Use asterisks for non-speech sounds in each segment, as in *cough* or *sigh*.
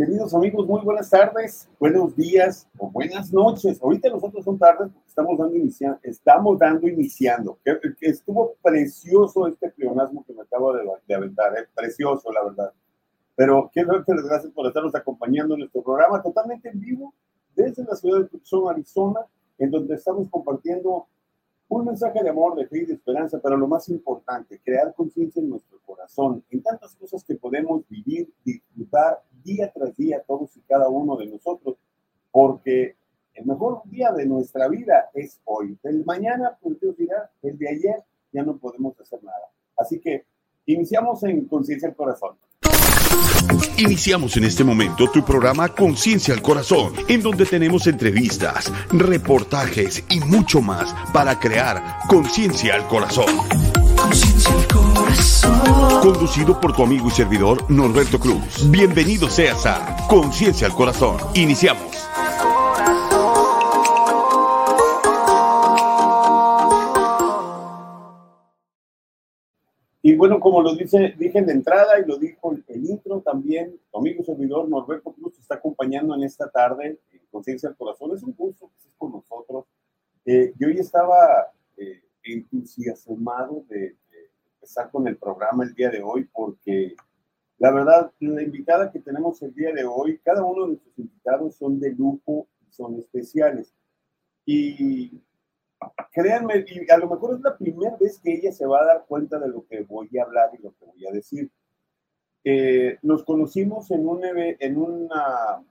Queridos amigos, muy buenas tardes, buenos días o buenas noches. Ahorita nosotros son tardes porque estamos dando, inicia estamos dando iniciando. Estuvo precioso este pleonasmo que me acabo de, de aventar, ¿eh? precioso, la verdad. Pero quiero darles gracias por estarnos acompañando en nuestro programa totalmente en vivo desde la ciudad de Tucson, Arizona, en donde estamos compartiendo un mensaje de amor, de fe y de esperanza, pero lo más importante, crear conciencia en nuestro corazón, en tantas cosas que podemos vivir, disfrutar día tras día, todos y cada uno de nosotros, porque el mejor día de nuestra vida es hoy. El mañana, pues Dios dirá, el de ayer ya no podemos hacer nada. Así que iniciamos en Conciencia al Corazón. Iniciamos en este momento tu programa Conciencia al Corazón, en donde tenemos entrevistas, reportajes y mucho más para crear conciencia al corazón. Conciencia al corazón. Conducido por tu amigo y servidor Norberto Cruz. Bienvenido seas a Conciencia al Corazón. Iniciamos. Y bueno, como lo dice, dije de entrada y lo dijo el intro también, tu amigo servidor Norberto Cruz está acompañando en esta tarde en Conciencia al Corazón. Es un gusto que estés con nosotros. Eh, yo hoy estaba eh, entusiasmado de, de, empezar con el programa el día de hoy porque la verdad, la invitada que tenemos el día de hoy, cada uno de nuestros invitados son de lujo son especiales. Y créanme, y a lo mejor es la primera vez que ella se va a dar cuenta de lo que voy a hablar y lo que voy a decir. Eh, nos conocimos en un, en, una,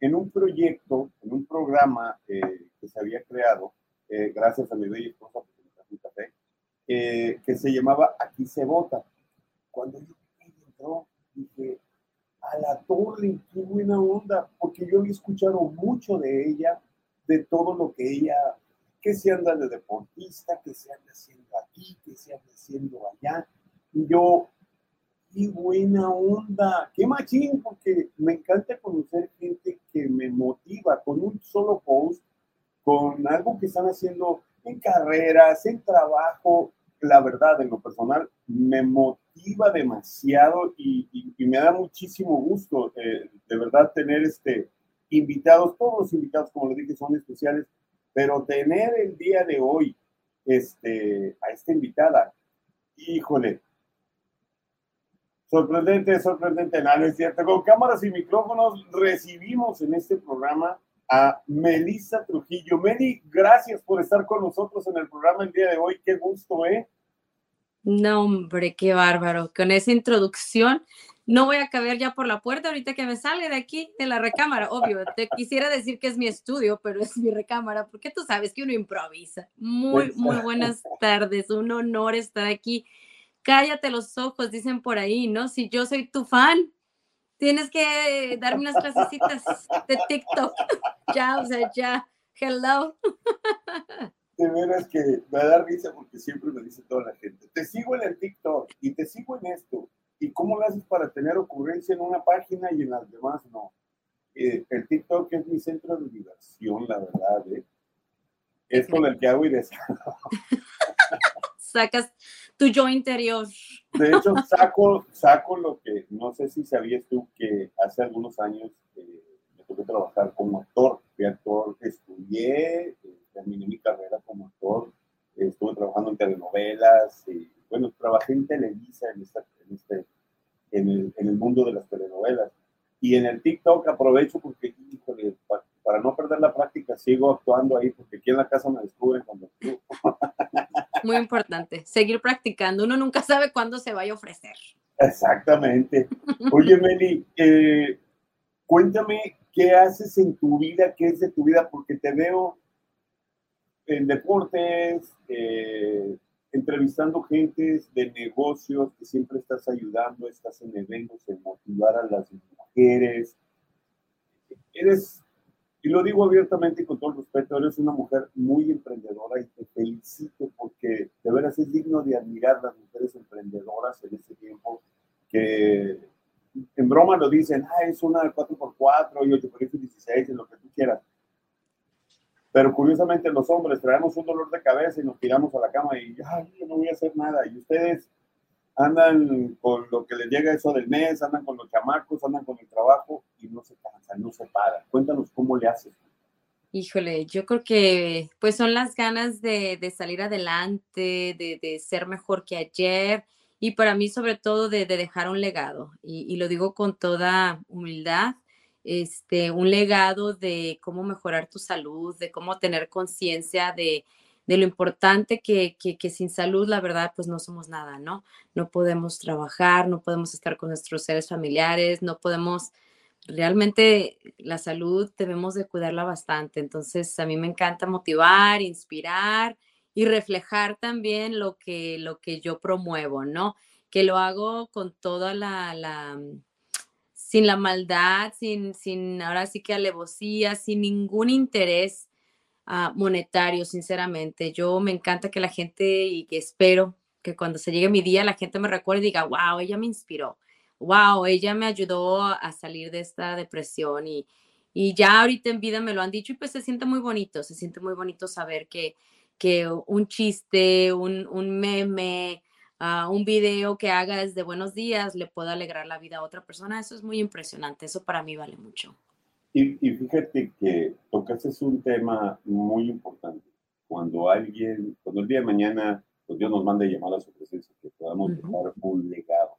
en un proyecto, en un programa eh, que se había creado, eh, gracias a mi bella esposa, que se llamaba Aquí se vota. Cuando yo entró, dije, a la torre, qué buena onda, porque yo había escuchado mucho de ella, de todo lo que ella que se anda de deportista, que se anda haciendo aquí, que se anda haciendo allá. Y yo, qué buena onda, qué machín, porque me encanta conocer gente que me motiva con un solo post, con algo que están haciendo en carreras, en trabajo. La verdad, en lo personal, me motiva demasiado y, me da muchísimo gusto, eh, de verdad, tener este invitados, todos los invitados, como les dije, son especiales pero tener el día de hoy este, a esta invitada, híjole, sorprendente, sorprendente, nada, es cierto. Con cámaras y micrófonos recibimos en este programa a Melissa Trujillo. Meli, gracias por estar con nosotros en el programa el día de hoy. Qué gusto, ¿eh? No, hombre, qué bárbaro. Con esa introducción no voy a caber ya por la puerta ahorita que me sale de aquí, de la recámara. Obvio, te quisiera decir que es mi estudio, pero es mi recámara, porque tú sabes que uno improvisa. Muy, muy buenas tardes, un honor estar aquí. Cállate los ojos, dicen por ahí, ¿no? Si yo soy tu fan, tienes que darme unas clasecitas de TikTok. *laughs* ya, o sea, ya. Hello. *laughs* De veras que me da risa porque siempre me dice toda la gente, te sigo en el TikTok y te sigo en esto ¿Y cómo lo haces para tener ocurrencia en una página y en las demás no? Eh, el TikTok es mi centro de diversión, la verdad. ¿eh? Es con el que hago y deshago. *laughs* Sacas tu yo interior. De hecho, saco, saco lo que, no sé si sabías tú que hace algunos años eh, me tuve que trabajar como actor. Fui actor, estudié, eh, terminé mi carrera como actor, estuve trabajando en telenovelas, y bueno, trabajé en Televisa en, esta, en este en el, en el mundo de las telenovelas. Y en el TikTok aprovecho porque, híjole, para, para no perder la práctica, sigo actuando ahí porque aquí en la casa me descubren cuando *laughs* Muy importante, seguir practicando. Uno nunca sabe cuándo se vaya a ofrecer. Exactamente. Oye, Meli, eh, cuéntame qué haces en tu vida, qué es de tu vida, porque te veo en deportes, eh, entrevistando gentes de negocios que siempre estás ayudando, estás en eventos, en motivar a las mujeres. Eres, y lo digo abiertamente y con todo el respeto, eres una mujer muy emprendedora y te felicito porque de veras es digno de admirar las mujeres emprendedoras en este tiempo que en broma lo dicen, ah, es una 4x4 y 8x16, en lo que tú quieras pero curiosamente los hombres traemos un dolor de cabeza y nos tiramos a la cama y, ay, yo no voy a hacer nada. Y ustedes andan con lo que les llega eso del mes, andan con los chamacos, andan con el trabajo y no se cansan, no se paran. Cuéntanos cómo le haces. Híjole, yo creo que pues son las ganas de, salir adelante, de, ser mejor que ayer y para mí sobre todo de, dejar un legado. Y, lo digo con toda humildad, este, un legado de cómo mejorar tu salud, de cómo tener conciencia de, de lo importante que, que, sin salud, la verdad, pues no somos nada, ¿no? No podemos trabajar, no podemos estar con nuestros seres familiares, no podemos, realmente la salud debemos de cuidarla bastante. Entonces, a mí me encanta motivar, inspirar y reflejar también lo que, lo que yo promuevo, ¿no? Que lo hago con toda la, la sin la maldad, sin, sin ahora sí que alevosía, sin ningún interés Ah, monetario, sinceramente. Yo me encanta que la gente y que espero que cuando se llegue mi día la gente me recuerde y diga, wow, ella me inspiró, wow, ella me ayudó a salir de esta depresión y, y ya ahorita en vida me lo han dicho y pues se siente muy bonito, se siente muy bonito saber que, que un chiste, un, un meme, uh, un video que hagas de buenos días le pueda alegrar la vida a otra persona, eso es muy impresionante, eso para mí vale mucho. Y, fíjate que tocaste un tema muy importante. Cuando alguien, cuando el día de mañana, pues Dios nos manda llamar a su presencia, que podamos dejar un legado.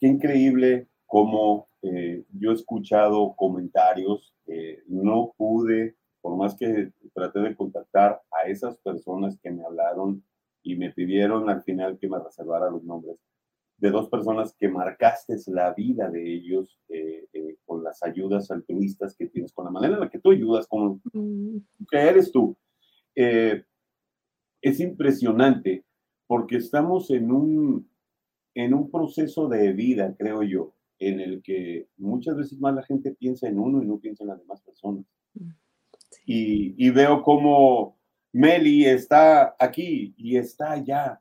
Qué increíble cómo eh, yo he escuchado comentarios que no pude, por más que traté de contactar a esas personas que me hablaron y me pidieron al final que me reservara los nombres, de dos personas que marcaste la vida de ellos eh, eh, con las ayudas altruistas que tienes, con la manera en la que tú ayudas, con mm. que eres tú. Eh, es impresionante porque estamos en un, en un proceso de vida, creo yo, en el que muchas veces más la gente piensa en uno y no piensa en las demás personas. Mm, y, y veo cómo Meli está aquí y está allá.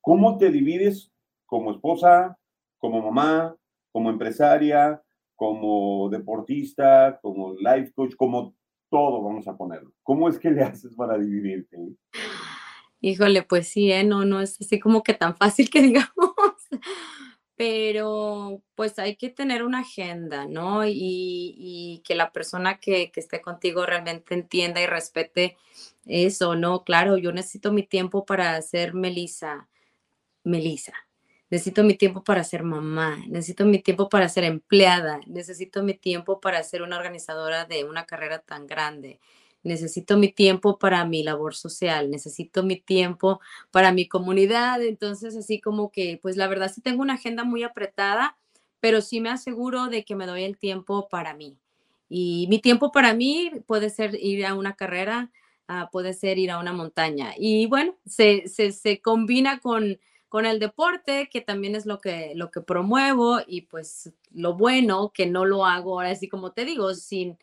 ¿Cómo te divides como esposa, como mamá, como empresaria, como deportista, como life coach, como todo vamos a ponerlo. ¿Cómo es que le *laughs* haces para dividirte? Híjole, pues sí, ¿eh? no, no es así como que tan fácil que *laughs* digamos, pero pues hay que tener una agenda, ¿no? Y, que la persona que, que, esté contigo realmente entienda y respete eso, ¿no? Claro, yo necesito mi tiempo para ser Melissa, Melissa, necesito mi tiempo para ser mamá, necesito mi tiempo para ser empleada, necesito mi tiempo para ser una organizadora de una carrera tan grande, necesito mi tiempo para mi labor social, necesito mi tiempo para mi comunidad. Entonces, así como que, pues la verdad sí tengo una agenda muy apretada, pero sí me aseguro de que me doy el tiempo para mí. Y mi tiempo para mí puede ser ir a una carrera, ah, puede ser ir a una montaña. Y bueno, se, se, se combina con con el deporte, que también es lo que, lo que promuevo y pues lo bueno que no lo hago ahora así como te digo, sin,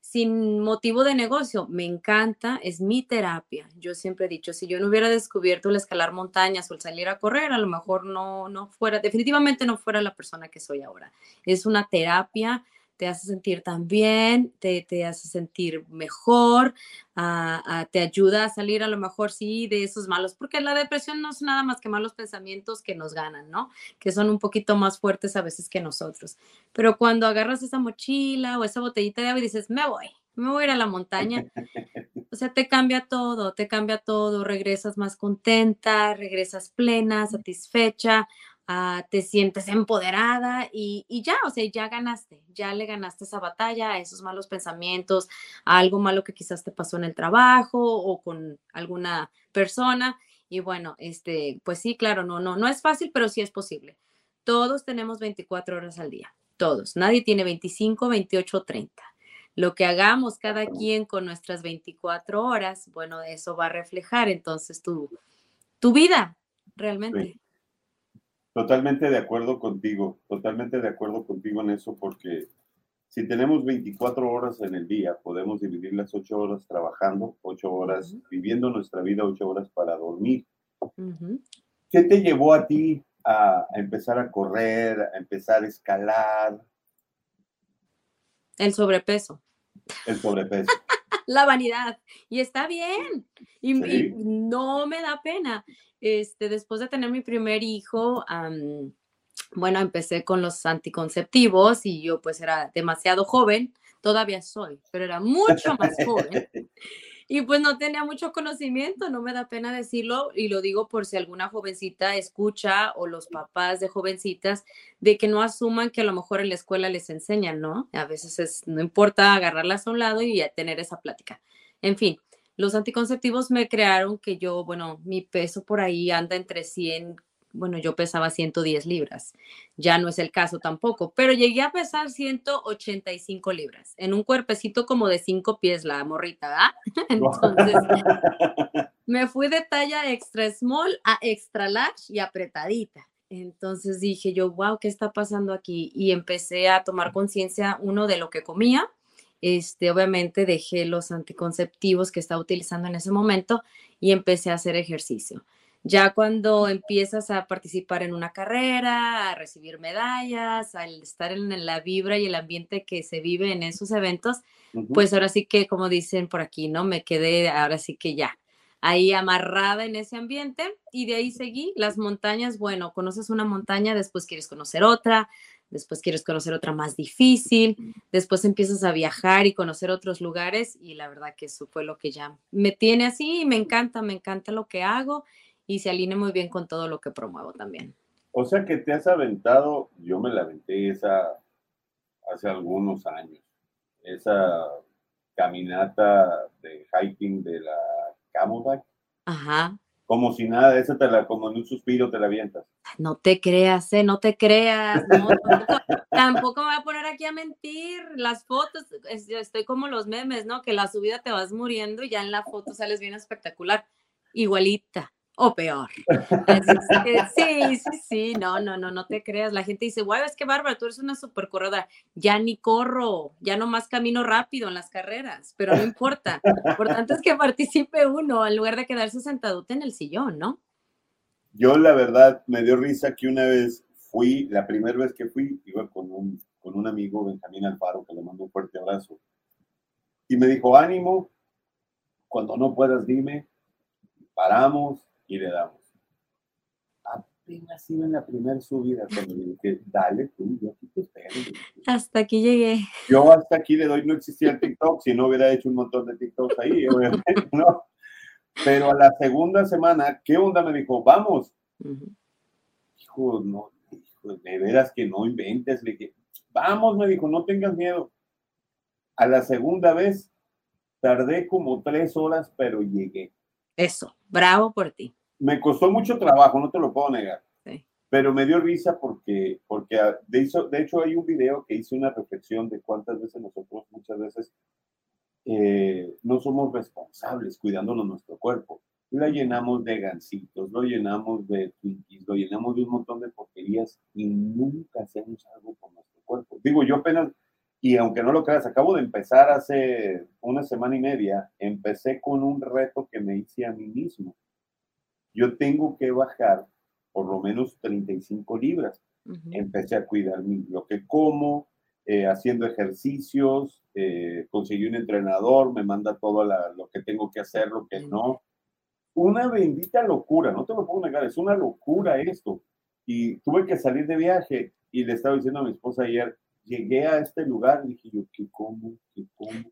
sin motivo de negocio. Me encanta, es mi terapia. Yo siempre he dicho, si yo no hubiera descubierto el escalar montañas o el salir a correr, a lo mejor no, no fuera, definitivamente no fuera la persona que soy ahora. Es una terapia te hace sentir tan bien, te, te hace sentir mejor, te ayuda a salir a lo mejor sí de esos malos, porque la depresión no es nada más que malos pensamientos que nos ganan, ¿no? Que son un poquito más fuertes a veces que nosotros. Pero cuando agarras esa mochila o esa botellita de agua y dices, me voy, me voy a ir a la montaña, *laughs* o sea, te cambia todo, te cambia todo, regresas más contenta, regresas plena, satisfecha, Ah, te sientes empoderada y, ya, o sea, ya ganaste, ya le ganaste esa batalla a esos malos pensamientos, a algo malo que quizás te pasó en el trabajo o con alguna persona. Y bueno, este, pues sí, claro, no, no, no es fácil, pero sí es posible. Todos tenemos 24 horas al día, todos. Nadie tiene 25, 28, 30. Lo que hagamos cada quien con nuestras 24 horas, bueno, eso va a reflejar entonces tu, tu vida realmente. Totalmente de acuerdo contigo, totalmente de acuerdo contigo en eso, porque si tenemos 24 horas en el día, podemos dividir las 8 horas trabajando, 8 horas viviendo nuestra vida, 8 horas para dormir. ¿Qué te llevó a ti a, empezar a correr, a empezar a escalar? El sobrepeso. El sobrepeso. La vanidad. Y está bien. Y, no me da pena. Este, después de tener mi primer hijo, bueno, empecé con los anticonceptivos y yo pues era demasiado joven, todavía soy, pero era mucho más joven. *laughs* Y pues no tenía mucho conocimiento, no me da pena decirlo y lo digo por si alguna jovencita escucha o los papás de jovencitas de que no asuman que a lo mejor en la escuela les enseñan, ¿no? A veces es, no importa agarrarlas a un lado y tener esa plática. En fin, los anticonceptivos me crearon que yo, bueno, mi peso por ahí anda entre 100 bueno, yo pesaba 110 libras, ya no es el caso tampoco, pero llegué a pesar 185 libras, en un cuerpecito como de 5 pies la morrita, ¿verdad? *laughs* Entonces, *laughs* me fui de talla extra small a extra large y apretadita. Entonces dije yo, wow, ¿qué está pasando aquí? Y empecé a tomar conciencia, uno, de lo que comía. Este, obviamente dejé los anticonceptivos que estaba utilizando en ese momento y empecé a hacer ejercicio. Ya cuando empiezas a participar en una carrera, a recibir medallas, al estar en la vibra y el ambiente que se vive en esos eventos, pues ahora sí que, como dicen por aquí, ¿no? Me quedé, ahora sí que ya, ahí amarrada en ese ambiente y de ahí seguí. Las montañas, bueno, conoces una montaña, después quieres conocer otra, después quieres conocer otra más difícil, después empiezas a viajar y conocer otros lugares y la verdad que eso fue lo que ya me tiene así y me encanta, me encanta lo que hago y se alinea muy bien con todo lo que promuevo también. O sea que te has aventado, yo me la aventé esa hace algunos años, esa caminata de hiking de la Camelback. Ajá. Como si nada, esa te la, como en un suspiro te la avientas. No te creas, eh, no te creas. No, *laughs* tampoco, me voy a poner aquí a mentir. Las fotos, estoy como los memes, ¿no? Que la subida te vas muriendo y ya en la foto sales bien espectacular. Igualita o peor. sí, sí, sí, no, no, no, no te creas. La gente dice, guay, es que bárbara, tú eres una super corredora. Ya ni corro, ya nomás camino rápido en las carreras, pero no importa. Lo importante es que participe uno en lugar de quedarse sentado en el sillón, ¿no? Yo, la verdad, me dio risa que una vez fui, la primera vez que fui, iba con un, con un amigo, Benjamín Alfaro, que le mando un fuerte abrazo. Y me dijo, ánimo, cuando no puedas, dime, paramos, y le damos. Apenas iba en la primera subida cuando le dije, dale tú, yo aquí te espero. Hasta aquí llegué. Yo hasta aquí le doy, no existía el TikTok, si no hubiera hecho un montón de TikToks ahí, *laughs* obviamente, ¿no? Pero a la segunda semana, ¿qué onda? Me dijo, vamos. Hijo, no, hijo, de veras que no inventes. Le dije, vamos, me dijo, no tengas miedo. A la segunda vez, tardé como tres horas, pero llegué. Eso, bravo por ti me costó mucho trabajo, no te lo puedo negar. Pero me dio risa porque, porque ah, de, hecho, de hecho hay un video que hice una reflexión de cuántas veces nosotros muchas veces eh, no somos responsables cuidándonos nuestro cuerpo. La llenamos de gancitos, lo llenamos de twinkies, lo llenamos de un montón de porquerías y nunca hacemos algo con nuestro cuerpo. Digo, yo apenas, y aunque no lo creas, acabo de empezar hace una semana y media, empecé con un reto que me hice a mí mismo yo tengo que bajar por lo menos 35 libras. Empecé a cuidar lo que como, eh, haciendo ejercicios, eh, conseguí un entrenador, me manda todo lo que tengo que hacer, lo que no. Una bendita locura, no te lo puedo negar, es una locura esto. Y tuve que salir de viaje y le estaba diciendo a mi esposa ayer, llegué a este lugar, y dije yo, ¿qué como? ¿Qué como?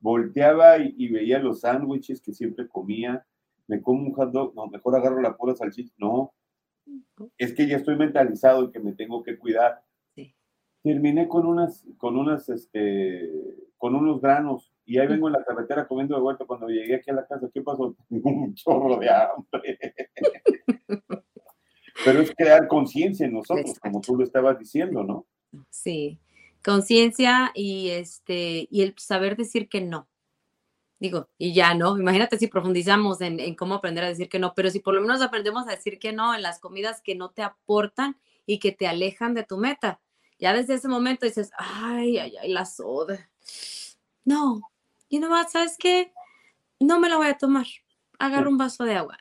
Volteaba y, y veía los sándwiches que siempre comía, me como un hot dog, no, mejor agarro la pura salchicha. No, es que ya estoy mentalizado y que me tengo que cuidar. Terminé con unas, con unas, este, con unos granos y ahí vengo en la carretera comiendo de vuelta. Cuando llegué aquí a la casa, ¿qué pasó? *laughs* Un chorro de hambre. *laughs* Pero es crear conciencia en nosotros, como tú lo estabas diciendo, ¿no? Sí, conciencia y este y el saber decir que no. Digo, y ya, ¿no? Imagínate si profundizamos en, cómo aprender a decir que no, pero si por lo menos aprendemos a decir que no en las comidas que no te aportan y que te alejan de tu meta. Ya desde ese momento dices, ay, ay, ay, la soda. No, y no más, ¿sabes qué? No me la voy a tomar. Agarro un vaso de agua.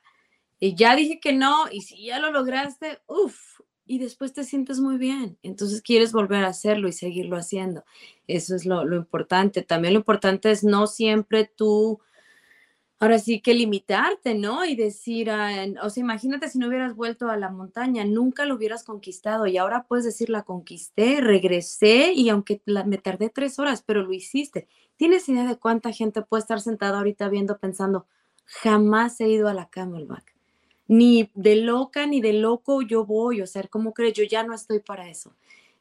Y ya dije que no, y si ya lo lograste, uff, y después te sientes muy bien. Entonces quieres volver a hacerlo y seguirlo haciendo. Eso es lo, importante. También lo importante es no siempre tú ahora sí que limitarte, ¿no? Y decir, ah, o sea, imagínate si no hubieras vuelto a la montaña, nunca lo hubieras conquistado y ahora puedes decir, la conquisté, regresé y aunque me tardé tres horas, pero lo hiciste. ¿Tienes idea de cuánta gente puede estar sentada ahorita viendo, pensando, jamás he ido a la Camelback? Ni de loca ni de loco yo voy, o sea, ¿cómo crees? Yo ya no estoy para eso.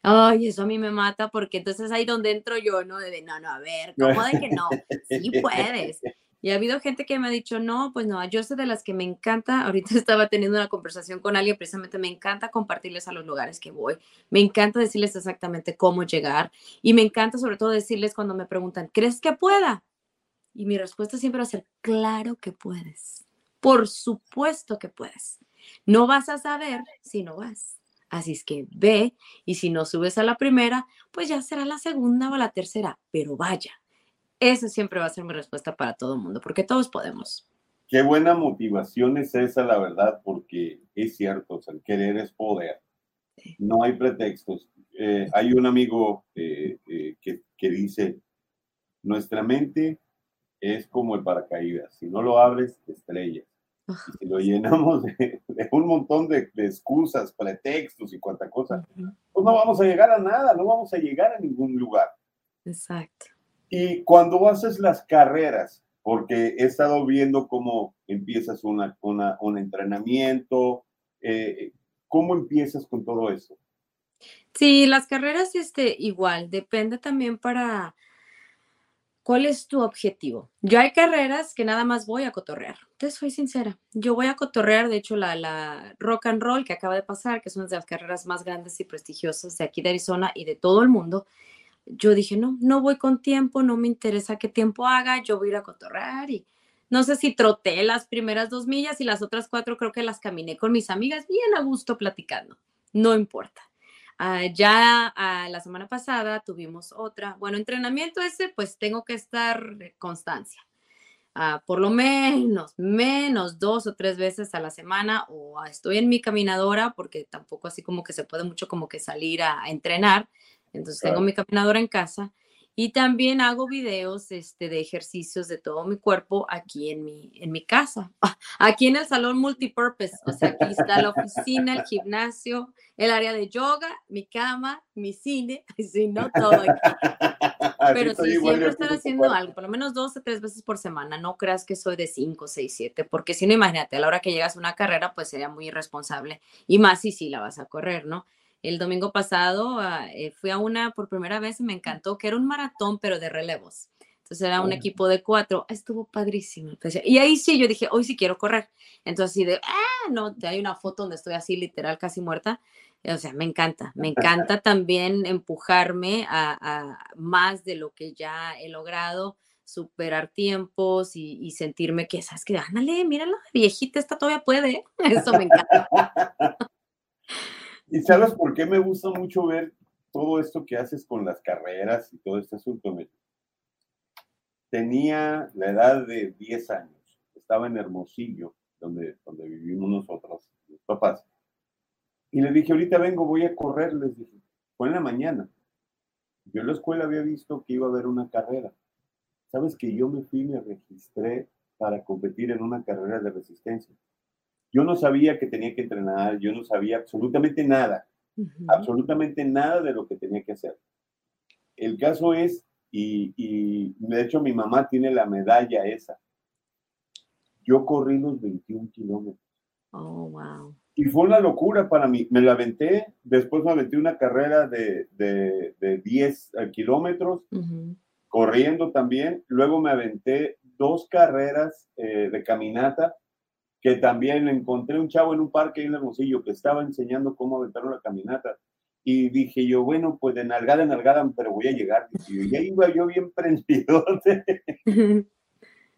Ay, eso a mí me mata porque entonces ahí donde entro yo, ¿no? De, no, no, a ver, ¿cómo de que no? Sí puedes. Y ha habido gente que me ha dicho, no, pues no, yo soy de las que me encanta, ahorita *laughs* estaba teniendo una conversación con alguien, precisamente me encanta compartirles a los lugares que voy, me encanta decirles exactamente cómo llegar y me encanta sobre todo decirles cuando me preguntan, ¿crees que pueda? Y mi respuesta siempre va a ser, claro que puedes, por supuesto que puedes. No vas a saber si no vas. Así es que ve y si no subes a la primera, pues ya será la segunda o la tercera, pero vaya esa siempre va a ser mi respuesta para todo el mundo, porque todos podemos. Qué buena motivación es esa, la verdad, porque es cierto, o sea, el querer es poder. No hay pretextos. Eh, hay un amigo eh, eh, que, que, dice, nuestra mente es como el paracaídas, si no lo abres, te estrellas. Y si lo llenamos de, un montón de, excusas, pretextos y cuanta cosa, pues no vamos a llegar a nada, no vamos a llegar a ningún lugar. Exacto. Y cuando haces las carreras, porque he estado viendo cómo empiezas una, un entrenamiento, eh, ¿cómo empiezas con todo eso? Sí, las carreras este, igual, depende también para cuál es tu objetivo. Yo hay carreras que nada más voy a cotorrear. Te soy sincera, yo voy a cotorrear, de hecho la, la Rock and Roll que acaba de pasar, que es una de las carreras más grandes y prestigiosas de aquí de Arizona y de todo el mundo, yo dije, no, no voy con tiempo, no me interesa qué tiempo haga, yo voy a ir a cotorrar y no sé si troté las primeras dos millas y las otras cuatro creo que las caminé con mis amigas bien a gusto platicando, no importa. Ah, ya ah, la semana pasada tuvimos otra, bueno, entrenamiento ese, pues tengo que estar constancia. Uh, por lo menos, menos dos o tres veces a la semana o estoy en mi caminadora porque tampoco así como que se puede mucho como que salir a entrenar, entonces tengo mi caminadora en casa y también hago videos este, de ejercicios de todo mi cuerpo aquí en mi, en mi casa, *laughs* aquí en el salón multipurpose. O sea, aquí está la oficina, el gimnasio, el área de yoga, mi cama, mi cine, *laughs* si no todo *laughs* Pero sí, siempre estar haciendo algo, por lo menos dos o tres veces por semana. No creas que soy de cinco, seis, siete, porque si no, imagínate, a la hora que llegas a una carrera, pues sería muy irresponsable. Y más si sí la vas a correr, ¿no? El domingo pasado ah, eh, fui a una por primera vez y me encantó, que era un maratón, pero de relevos. Entonces era un equipo de cuatro, estuvo padrísimo. y ahí sí, yo dije, hoy sí quiero correr. Entonces así de, ah, no, hay una foto donde estoy así literal casi muerta. O sea, me encanta, me encanta *laughs* también empujarme a, más de lo que ya he logrado, superar tiempos y, sentirme que, ¿sabes que Ándale, mírala, viejita, esta todavía puede. *laughs* Eso me encanta. *laughs* ¿Y sabes por qué me gusta mucho ver todo esto que haces con las carreras y todo este asunto? Tenía la edad de 10 años, estaba en Hermosillo, donde, donde vivimos nosotros, mis papás. Y le dije, ahorita vengo, voy a correr, les dije. Fue en la mañana. Yo en la escuela había visto que iba a haber una carrera. ¿Sabes que yo me fui y me registré para competir en una carrera de resistencia? Yo no sabía que tenía que entrenar, yo no sabía absolutamente nada, absolutamente nada de lo que tenía que hacer. El caso es, y, de hecho mi mamá tiene la medalla esa. Yo corrí los 21 kilómetros. Oh, wow. Y fue una locura para mí. Me la aventé, después me aventé una carrera de, de, 10 eh, kilómetros, corriendo también. Luego me aventé dos carreras eh, de caminata que también encontré un chavo en un parque en el Hermosillo que estaba enseñando cómo aventar una caminata. Y dije yo, bueno, pues de nalgada en nalgada, pero voy a llegar. Y ya iba yo bien *laughs* prendido. *laughs*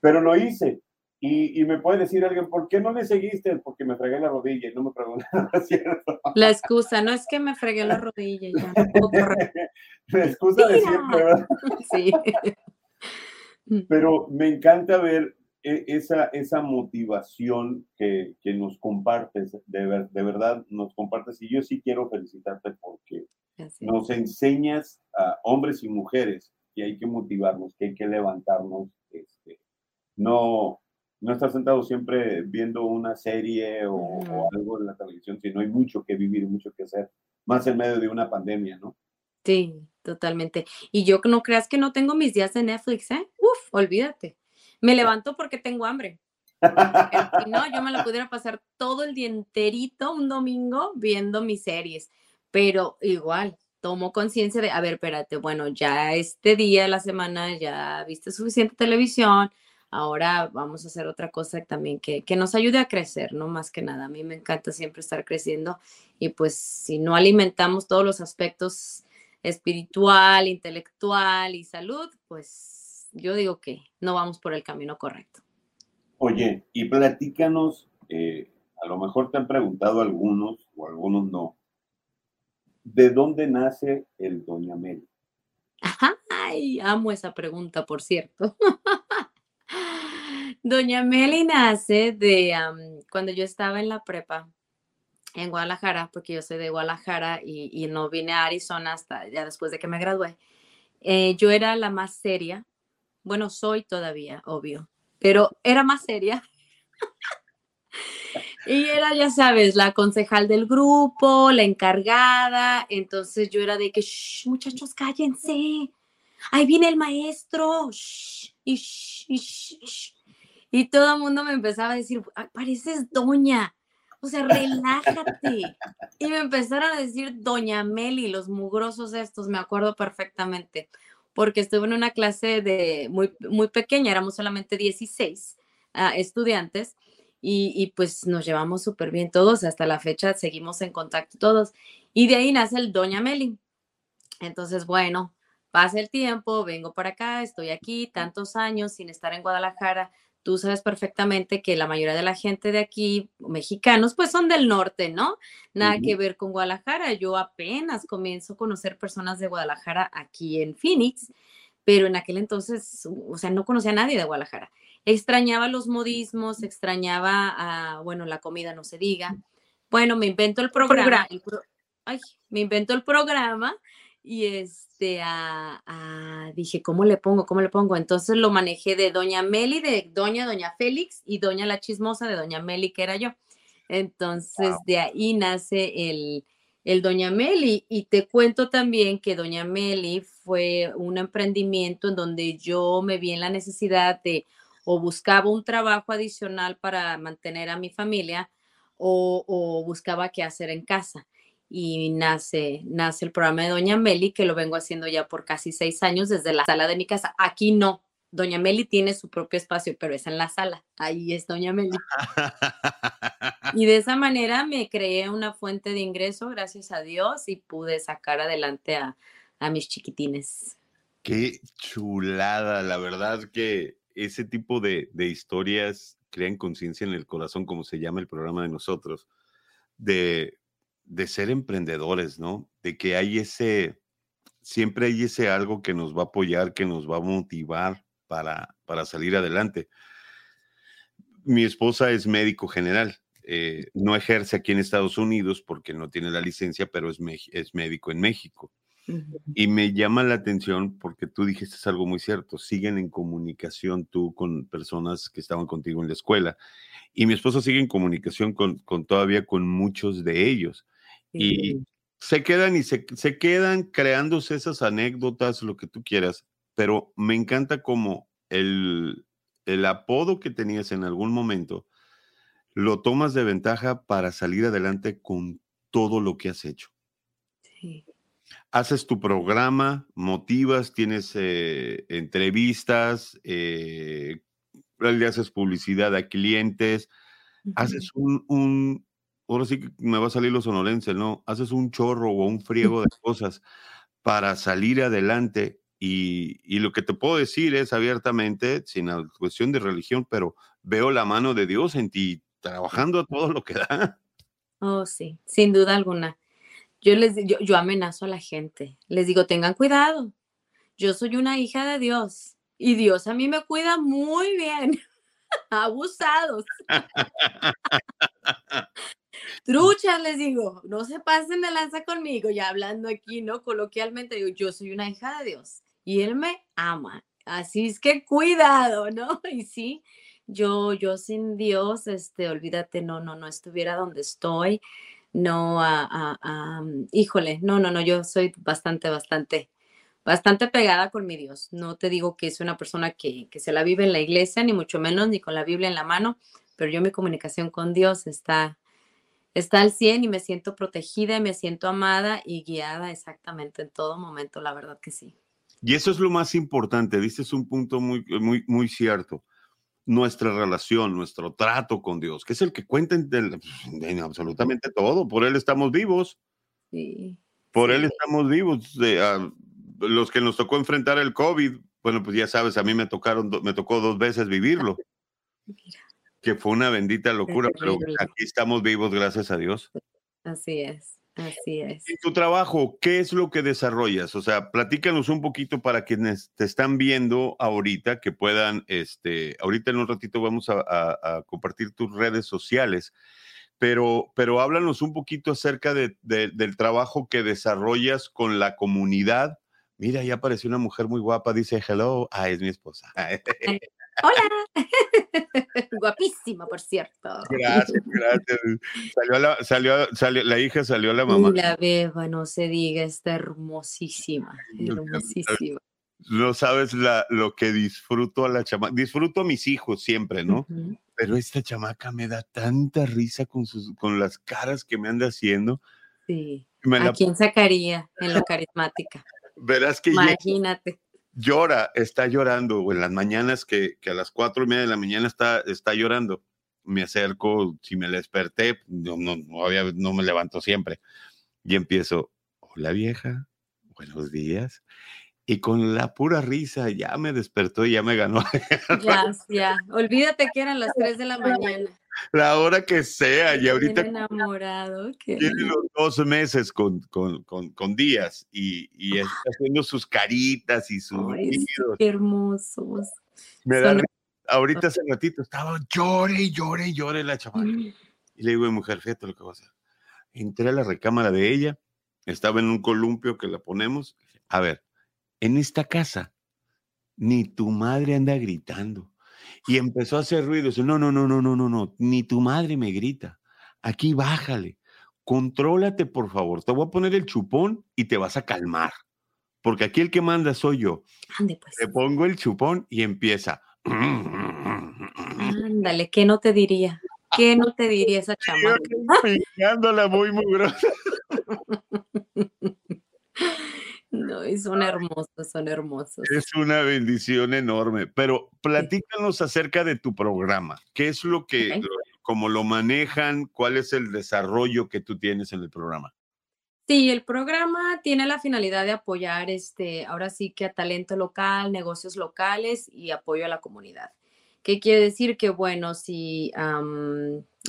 pero lo hice. Y, y, me puede decir alguien, ¿por qué no le seguiste? Porque me fregué la rodilla y no me preguntaron, *laughs* ¿cierto? La excusa, no es que me fregué la rodilla ya. la excusa de siempre, ¿verdad? Sí. Pero me encanta ver esa, esa motivación que, que nos compartes, de, de verdad nos compartes, y yo sí quiero felicitarte porque nos enseñas a hombres y mujeres que hay que motivarnos, que hay que levantarnos, este, no, no estar sentado siempre viendo una serie o, o, algo en la televisión, sino hay mucho que vivir, mucho que hacer, más en medio de una pandemia, ¿no? Sí, totalmente. Y yo no creas que no tengo mis días de Netflix, ¿eh? Uf, olvídate. Me levanto porque tengo hambre. Si no, yo me la pudiera pasar todo el día enterito un domingo viendo mis series, pero igual tomo conciencia de, a ver, espérate, bueno, ya este día de la semana ya viste suficiente televisión, ahora vamos a hacer otra cosa también que, que nos ayude a crecer, ¿no? Más que nada, a mí me encanta siempre estar creciendo y pues si no alimentamos todos los aspectos espiritual, intelectual y salud, pues yo digo que no vamos por el camino correcto. Oye, y platícanos, eh, a lo mejor te han preguntado algunos o algunos no, ¿de dónde nace el Doña Meli? Ay, amo esa pregunta, por cierto. *laughs* Doña Meli nace de cuando yo estaba en la prepa en Guadalajara, porque yo soy de Guadalajara y, no vine a Arizona hasta ya después de que me gradué. Eh, yo era la más seria, bueno, soy todavía, obvio, pero era más seria. *laughs* y era, ya sabes, la concejal del grupo, la encargada, entonces yo era de que, muchachos, cállense, ahí viene el maestro, y, y, todo el mundo me empezaba a decir, pareces doña, o sea, relájate. Y me empezaron a decir Doña Meli, los mugrosos estos, me acuerdo perfectamente, porque estuve en una clase de muy, muy pequeña, éramos solamente 16 ah, estudiantes, y, y, pues nos llevamos súper bien todos, hasta la fecha seguimos en contacto todos, y de ahí nace el Doña Meli. Entonces, bueno, pasa el tiempo, vengo para acá, estoy aquí tantos años sin estar en Guadalajara, tú sabes perfectamente que la mayoría de la gente de aquí, mexicanos, pues son del norte, ¿no? Nada que ver con Guadalajara. Yo apenas comienzo a conocer personas de Guadalajara aquí en Phoenix, pero en aquel entonces, o sea, no conocía a nadie de Guadalajara. Extrañaba los modismos, extrañaba, a, bueno, la comida no se diga. Bueno, me invento el programa. ay, me invento el programa y este, dije, ¿cómo le pongo? ¿Cómo le pongo? Entonces lo manejé de Doña Meli, de Doña Doña Félix y Doña la Chismosa de Doña Meli, que era yo. Entonces de ahí nace el, el Doña Meli. Y te cuento también que Doña Meli fue un emprendimiento en donde yo me vi en la necesidad de o buscaba un trabajo adicional para mantener a mi familia o, o buscaba qué hacer en casa y nace, nace el programa de Doña Meli, que lo vengo haciendo ya por casi seis años desde la sala de mi casa. Aquí no, Doña Meli tiene su propio espacio, pero es en la sala. Ahí es Doña Meli. *laughs* y de esa manera me creé una fuente de ingreso, gracias a Dios, y pude sacar adelante a, a mis chiquitines. Qué chulada, la verdad que ese tipo de, de historias crean conciencia en el corazón, como se llama el programa de nosotros, de de ser emprendedores, ¿no? De que hay ese, siempre hay ese algo que nos va a apoyar, que nos va a motivar para, para salir adelante. Mi esposa es médico general, eh, no ejerce aquí en Estados Unidos porque no tiene la licencia, pero es, es médico en México. Y me llama la atención porque tú dijiste algo muy cierto, siguen en comunicación tú con personas que estaban contigo en la escuela y mi esposa sigue en comunicación con, con todavía con muchos de ellos. Y se quedan y se, se, quedan creándose esas anécdotas, lo que tú quieras, pero me encanta como el, el apodo que tenías en algún momento lo tomas de ventaja para salir adelante con todo lo que has hecho. Sí. Haces tu programa, motivas, tienes eh, entrevistas, eh, le haces publicidad a clientes, uh -huh. haces un, un, ahora sí que me va a salir los sonorenses, ¿no? Haces un chorro o un friego de cosas para salir adelante y, y, lo que te puedo decir es abiertamente, sin la cuestión de religión, pero veo la mano de Dios en ti, trabajando a todo lo que da. Oh, sí, sin duda alguna. Yo les yo, yo amenazo a la gente, les digo, tengan cuidado. Yo soy una hija de Dios y Dios a mí me cuida muy bien. *laughs* abusados. *laughs* *laughs* Truchas, les digo, no se pasen de lanza conmigo, ya hablando aquí, ¿no? Coloquialmente digo, yo soy una hija de Dios y Él me ama. Así es que cuidado, ¿no? *laughs* Y sí, yo, yo sin Dios, este, olvídate, no, no, no estuviera donde estoy, no, a, híjole, no, no, no, yo soy bastante, bastante, bastante pegada con mi Dios. No te digo que soy una persona que, que se la vive en la iglesia, ni mucho menos, ni con la Biblia en la mano, pero yo mi comunicación con Dios está, está al 100 y me siento protegida y me siento amada y guiada exactamente en todo momento, la verdad que sí. Y eso es lo más importante, dices un punto muy, muy, muy cierto. Nuestra relación, nuestro trato con Dios, que es el que cuenta en, absolutamente todo. Por Él estamos vivos. Sí. Por Él estamos vivos. Ah, los que nos tocó enfrentar el COVID, bueno, pues ya sabes, a mí me tocaron, me tocó dos veces vivirlo. *laughs* Mira que fue una bendita locura, pero aquí estamos vivos, gracias a Dios. Así es. Así es. En tu trabajo, ¿qué es lo que desarrollas? O sea, platícanos un poquito para quienes te están viendo ahorita, que puedan, este, ahorita en un ratito vamos a, compartir tus redes sociales, pero, pero háblanos un poquito acerca de, del trabajo que desarrollas con la comunidad. Mira, ya apareció una mujer muy guapa, dice hello. Ah, es mi esposa. *laughs* Hola. *laughs* *laughs* *laughs* Guapísima, por cierto. Gracias, gracias. Salió la, salió, salió, la hija salió a la mamá. La beba, no se diga, está hermosísima, hermosísima. No sabes la, lo que disfruto a la chamaca. Disfruto a mis hijos siempre, ¿no? Pero esta chamaca me da tanta risa con, sus, con las caras que me anda haciendo. Sí. ¿A quién sacaría en lo carismática? Verás que Imagínate llora, está llorando, o en las mañanas que, a las cuatro y media de la mañana está, está llorando. Me acerco, si me desperté, no, no, no me levanto siempre. Y empiezo, hola vieja, buenos días. Y con la pura risa ya me despertó y ya me ganó. Ya, ya. Olvídate que eran las tres de la *laughs* mañana la hora que sea. Y ahorita enamorado, tiene los dos meses con, con, con, días y, y, está haciendo sus caritas y sus qué hermosos. Me da, ahorita hace ratito estaba llore y llore y llore la chaval. Mm. Y le digo, mujer, fíjate lo que va a hacer. Entré a la recámara de ella, estaba en un columpio que la ponemos. A ver, en esta casa, ni tu madre anda gritando y empezó a hacer ruido. No, no, no, no, no, no, no, ni tu madre me grita. Aquí bájale, contrólate por favor. Te voy a poner el chupón y te vas a calmar, porque aquí el que manda soy yo. Ande pues. Te pongo el chupón y empieza. Ándale, ¿qué no te diría? ¿Qué no te diría esa chamaca? muy mugrosa. *laughs* No, y son hermosos, son hermosos. Es una bendición enorme, pero platícanos acerca de tu programa. ¿Qué es lo que, cómo lo manejan? ¿Cuál es el desarrollo que tú tienes en el programa? Sí, el programa tiene la finalidad de apoyar, este, ahora sí que a talento local, negocios locales y apoyo a la comunidad. ¿Qué quiere decir? Que bueno, si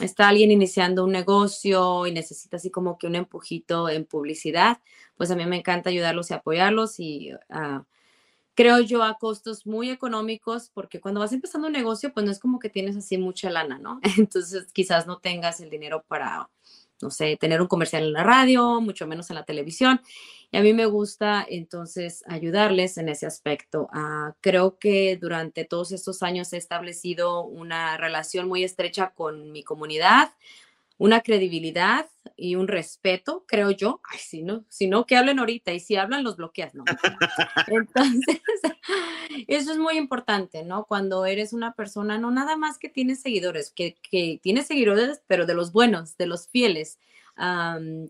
está alguien iniciando un negocio y necesita así como que un empujito en publicidad, pues a mí me encanta ayudarlos y apoyarlos y ah, creo yo a costos muy económicos porque cuando vas empezando un negocio, pues no es como que tienes así mucha lana, ¿no? *laughs* Entonces quizás no tengas el dinero para no sé, tener un comercial en la radio, mucho menos en la televisión. Y a mí me gusta entonces ayudarles en ese aspecto. Ah, creo que durante todos estos años he establecido una relación muy estrecha con mi comunidad, una credibilidad y un respeto, creo yo. Ay, si no, si no, que hablen ahorita y si hablan, los bloqueas, ¿no? *laughs* Entonces, *laughs* eso es muy importante, ¿no? Cuando eres una persona, no nada más que tienes seguidores, que, que tienes seguidores, pero de los buenos, de los fieles,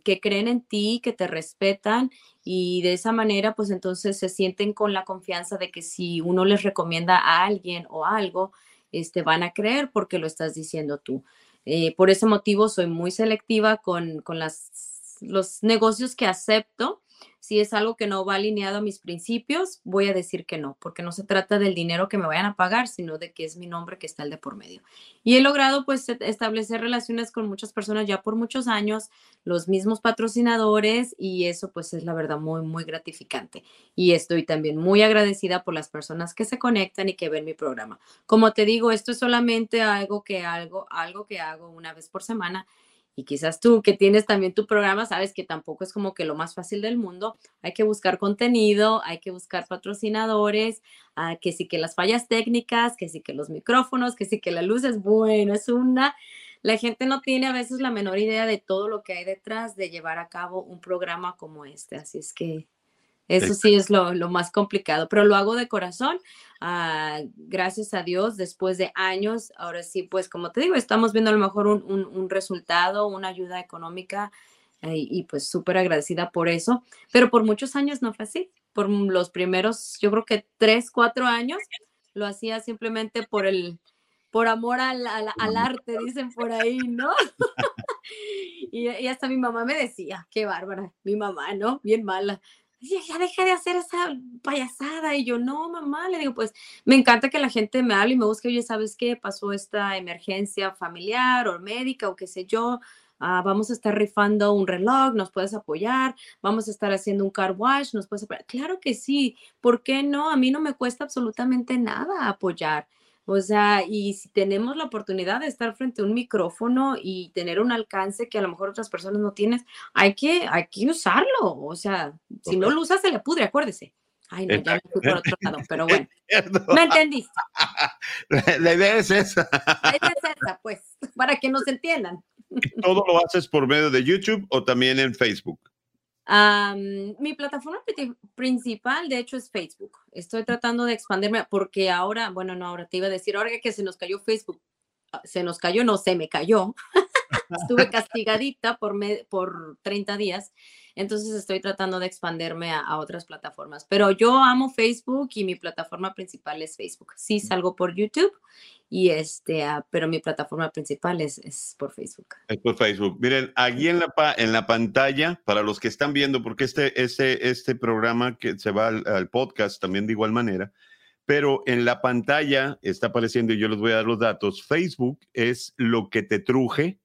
que creen en ti, que te respetan y de esa manera, pues entonces se sienten con la confianza de que si uno les recomienda a alguien o algo, este, van a creer porque lo estás diciendo tú. Eh, por ese motivo soy muy selectiva con, con las, los negocios que acepto. Si es algo que no va alineado a mis principios, voy a decir que no, porque no se trata del dinero que me vayan a pagar, sino de que es mi nombre que está el de por medio. Y he logrado pues e, establecer relaciones con muchas personas ya por muchos años, los mismos patrocinadores y eso pues es la verdad muy, muy gratificante. Y estoy también muy agradecida por las personas que se conectan y que ven mi programa. Como te digo, esto es solamente algo que, algo, algo que hago una vez por semana y quizás tú que tienes también tu programa, sabes que tampoco es como que lo más fácil del mundo. Hay que buscar contenido, hay que buscar patrocinadores, ah, que sí que las fallas técnicas, que sí que los micrófonos, que sí que la luz es bueno, es una. La gente no tiene a veces la menor idea de todo lo que hay detrás de llevar a cabo un programa como este. Así es que eso sí es lo, más complicado, pero lo hago de corazón. Ah, gracias a Dios, después de años, ahora sí, pues como te digo, estamos viendo a lo mejor un, resultado, una ayuda económica eh, y pues súper agradecida por eso, pero por muchos años no fue así. Por los primeros, yo creo que tres, cuatro años, lo hacía simplemente por el, por amor al, al, arte, dicen por ahí, ¿no? *laughs* *laughs* y, y, hasta mi mamá me decía, qué bárbara, mi mamá, ¿no? Bien mala ya deja de hacer esa payasada. Y yo, no, mamá, le digo, pues me encanta que la gente me hable y me busque, oye, ¿sabes qué? Pasó esta emergencia familiar o médica o qué sé yo. Ah, vamos a estar rifando un reloj, nos puedes apoyar, vamos a estar haciendo un car wash, nos puedes apoyar. Claro que sí, ¿por qué no? A mí no me cuesta absolutamente nada apoyar. O sea, y si tenemos la oportunidad de estar frente a un micrófono y tener un alcance que a lo mejor otras personas no tienen, hay que, hay que usarlo. O sea, si no lo usas, se le pudre, acuérdese. Ay, no, ya me fui por otro lado, pero bueno. *laughs* ¿Me entendiste? *laughs* La, idea es esa. La idea es esa, pues, para que nos entiendan. ¿Todo lo haces por medio de YouTube o también en Facebook? Mi plataforma principal, de hecho, es Facebook. Estoy tratando de expandirme porque ahora, bueno, no, ahora te iba a decir, ahora que se nos cayó Facebook, ah, se nos cayó, no, se me cayó. Estuve castigadita por, por 30 días entonces estoy tratando de expandirme a, otras plataformas. Pero yo amo Facebook y mi plataforma principal es Facebook. Sí salgo por YouTube y este, ah, pero mi plataforma principal es, es, por Facebook. Es por Facebook. Miren, aquí en la, en la pantalla, para los que están viendo, porque este, este, este programa que se va al, al podcast también de igual manera, pero en la pantalla está apareciendo y yo les voy a dar los datos. Facebook es lo que te truje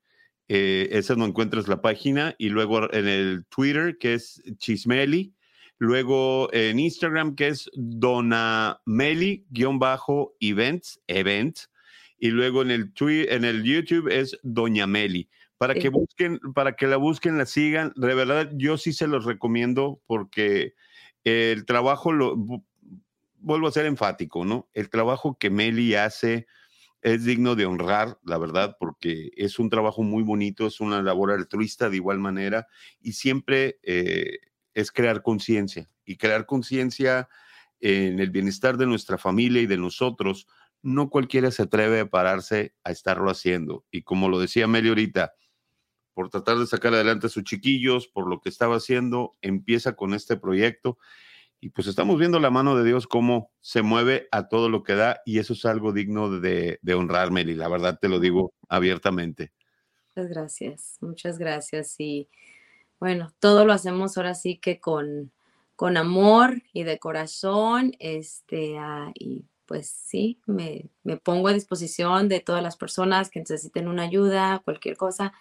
eh, esa no encuentras la página. Y luego en el Twitter, que es Chismeli. Luego en Instagram, que es Donameli-events, event. Y luego en el, en el YouTube es Doña Meli. Para que busquen, para que la busquen, la sigan. De verdad, yo sí se los recomiendo porque el trabajo lo vuelvo a ser enfático, ¿no? El trabajo que Meli hace es digno de honrar, la verdad, porque es un trabajo muy bonito, es una labor altruista de igual manera y siempre eh, es crear conciencia y crear conciencia en el bienestar de nuestra familia y de nosotros. No cualquiera se atreve a pararse a estarlo haciendo. Y como lo decía Meli ahorita, por tratar de sacar adelante a sus chiquillos, por lo que estaba haciendo, empieza con este proyecto y pues estamos viendo la mano de Dios cómo se mueve a todo lo que da y eso es algo digno de, de honrar, Meli. La verdad te lo digo abiertamente. Muchas gracias, muchas gracias. Y bueno, todo lo hacemos ahora sí que con, con amor y de corazón. Este, ah, y pues sí, me, me pongo a disposición de todas las personas que necesiten una ayuda, cualquier cosa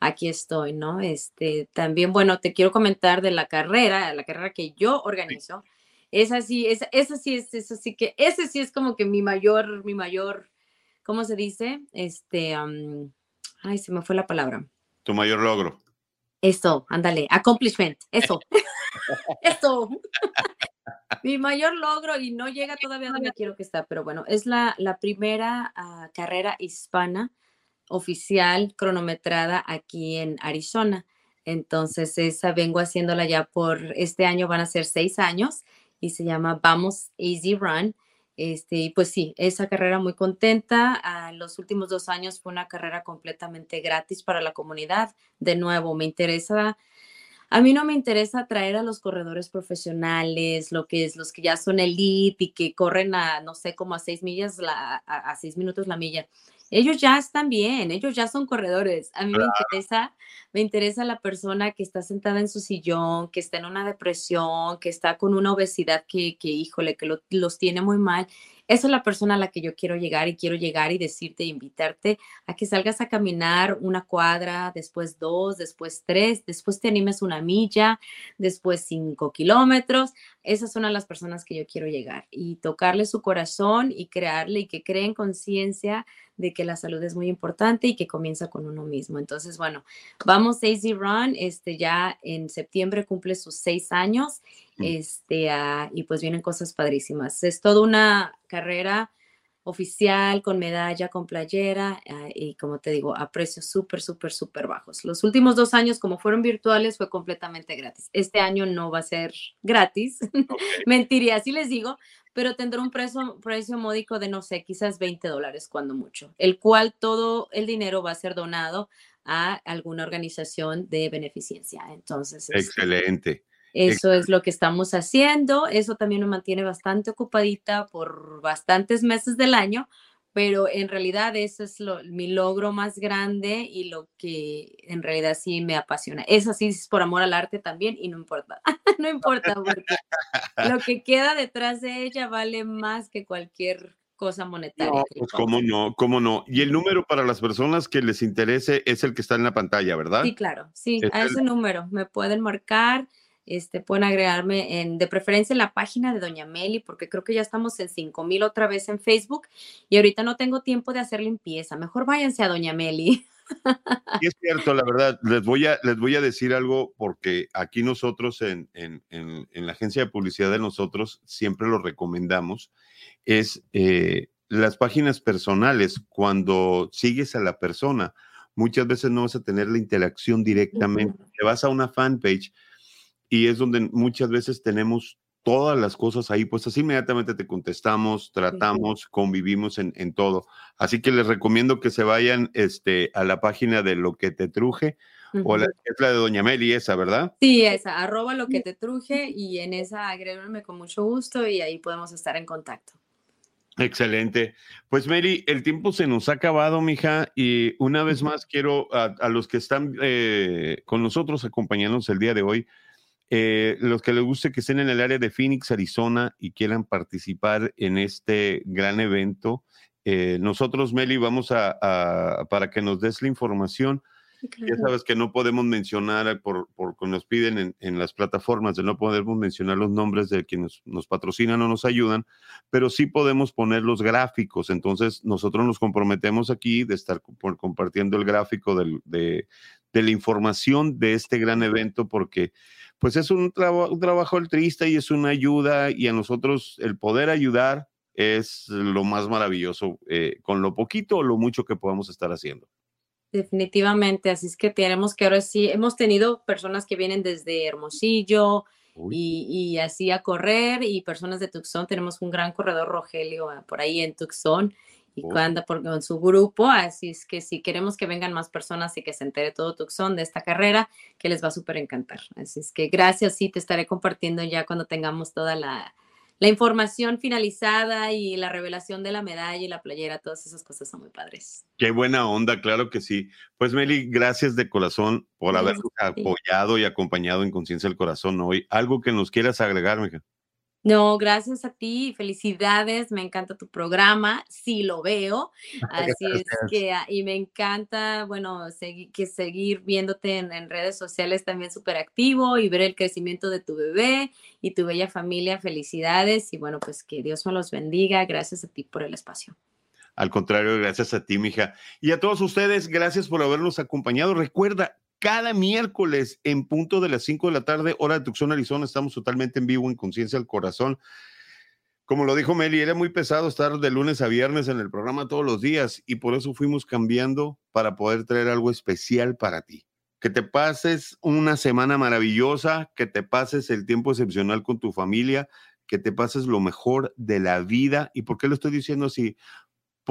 aquí estoy, ¿no? Este, también, bueno, te quiero comentar de la carrera, la carrera que yo organizo. Esa sí, esa, esa sí es, eso sí que, ese sí es como que mi mayor, mi mayor, ¿cómo se dice? Este, ay, se me fue la palabra. Tu mayor logro. Eso, ándale, accomplishment, eso, *laughs* *laughs* eso. mi mayor logro y no llega todavía donde quiero que está, pero bueno, es la, la primera ah, carrera hispana oficial cronometrada aquí en Arizona. Entonces, esa vengo haciéndola ya por este año, van a ser seis años y se llama Vamos Easy Run. Este, pues sí, esa carrera muy contenta. Ah, los últimos dos años fue una carrera completamente gratis para la comunidad. De nuevo, me interesa, a mí no me interesa traer a los corredores profesionales, lo que es los que ya son elite y que corren a, no sé, como a seis millas, a seis minutos la milla ellos ya están bien, ellos ya son corredores. A mí me interesa, me interesa la persona que está sentada en su sillón, que está en una depresión, que está con una obesidad que, que híjole, que los tiene muy mal esa es la persona a la que yo quiero llegar y quiero llegar y decirte, invitarte a que salgas a caminar una cuadra, después dos, después tres, después te animes una milla, después cinco kilómetros. Esas son las personas que yo quiero llegar y tocarle su corazón y crearle y que creen conciencia de que la salud es muy importante y que comienza con uno mismo. Entonces, bueno, vamos Easy Run, este ya en septiembre cumple sus seis años, mm. este, ah, y pues vienen cosas padrísimas. Es toda una carrera oficial, con medalla, con playera ah, y como te digo, a precios súper, súper, súper bajos. Los últimos dos años, como fueron virtuales, fue completamente gratis. Este año no va a ser gratis, *laughs* mentiría, así les digo, pero tendrá un precio, precio módico de, no sé, quizás 20 dólares cuando mucho, el cual todo el dinero va a ser donado a alguna organización de beneficencia. Entonces, este, excelente. Eso es lo que estamos haciendo. Eso también me mantiene bastante ocupadita por bastantes meses del año, pero en realidad eso es lo, mi logro más grande y lo que en realidad sí me apasiona. Eso sí es por amor al arte también y no importa, *laughs* no importa porque lo que queda detrás de ella vale más que cualquier cosa monetaria. pues cómo no, cómo no. Y el número para las personas que les interese es el que está en la pantalla, ¿verdad? Sí, claro, sí, a ese número me pueden marcar este, pueden agregarme en, de preferencia en la página de Doña Meli, porque creo que ya estamos en 5000 otra vez en Facebook y ahorita no tengo tiempo de hacer limpieza. Mejor váyanse a Doña Meli. Y es cierto, la verdad, les voy a, les voy a decir algo porque aquí nosotros en, en, en, la agencia de publicidad de nosotros siempre lo recomendamos, es eh, las páginas personales, cuando sigues a la persona, muchas veces no vas a tener la interacción directamente. Te vas a una fanpage y es donde muchas veces tenemos todas las cosas ahí pues así inmediatamente te contestamos, tratamos, convivimos en, en, todo. Así que les recomiendo que se vayan este, a la página de Lo que te truje, o la, es la de Doña Meli, esa, ¿verdad? Sí, esa, arroba Lo que te truje, y en esa agréguenme con mucho gusto y ahí podemos estar en contacto. Excelente. Pues Meli, el tiempo se nos ha acabado, mija, y una vez más quiero a, a los que están eh, con nosotros acompañándonos el día de hoy, eh, los que les guste que estén en el área de Phoenix, Arizona y quieran participar en este gran evento, eh, nosotros, Meli, vamos a, para que nos des la información. Ya sabes que no podemos mencionar, por, por nos piden en, las plataformas, de no podemos mencionar los nombres de quienes nos patrocinan o nos ayudan, pero sí podemos poner los gráficos. Entonces, nosotros nos comprometemos aquí de estar compartiendo el gráfico de, de la información de este gran evento, porque pues es un, un trabajo altruista y es una ayuda y a nosotros el poder ayudar es lo más maravilloso eh, con lo poquito o lo mucho que podamos estar haciendo. Definitivamente, así es que tenemos que ahora sí, hemos tenido personas que vienen desde Hermosillo y, y, así a correr y personas de Tucson, tenemos un gran corredor Rogelio ah, por ahí en Tucson y oh. anda por, con su grupo. Así es que si queremos que vengan más personas y que se entere todo Tucson de esta carrera, que les va a súper encantar. Así es que gracias, sí, te estaré compartiendo ya cuando tengamos toda la, la información finalizada y la revelación de la medalla y la playera, todas esas cosas son muy padres. Qué buena onda, claro que sí. Pues Meli, gracias de corazón por habernos apoyado y acompañado en Conciencia del Corazón hoy. ¿Algo que nos quieras agregar, mija? No, gracias a ti, felicidades, me encanta tu programa, sí lo veo, *laughs* así es que, ah, y me encanta, bueno, que seguir viéndote en, redes sociales también súper activo y ver el crecimiento de tu bebé y tu bella familia, felicidades y bueno, pues que Dios me los bendiga, gracias a ti por el espacio. Al contrario, gracias a ti, mija. Y a todos ustedes, gracias por habernos acompañado. Recuerda, cada miércoles en punto de las 5 de la tarde, hora de Tucson, Arizona. Estamos totalmente en vivo en Conciencia al Corazón. Como lo dijo Meli, era muy pesado estar de lunes a viernes en el programa todos los días y por eso fuimos cambiando para poder traer algo especial para ti. Que te pases una semana maravillosa, que te pases el tiempo excepcional con tu familia, que te pases lo mejor de la vida. ¿Y por qué lo estoy diciendo así?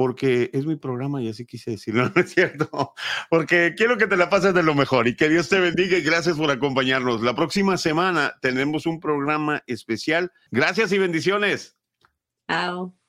Porque es mi programa y así quise decirlo, *laughs* ¿no es cierto? Porque quiero que te la pases de lo mejor y que Dios te bendiga y gracias por acompañarnos. La próxima semana tenemos un programa especial. Gracias y bendiciones. Chao.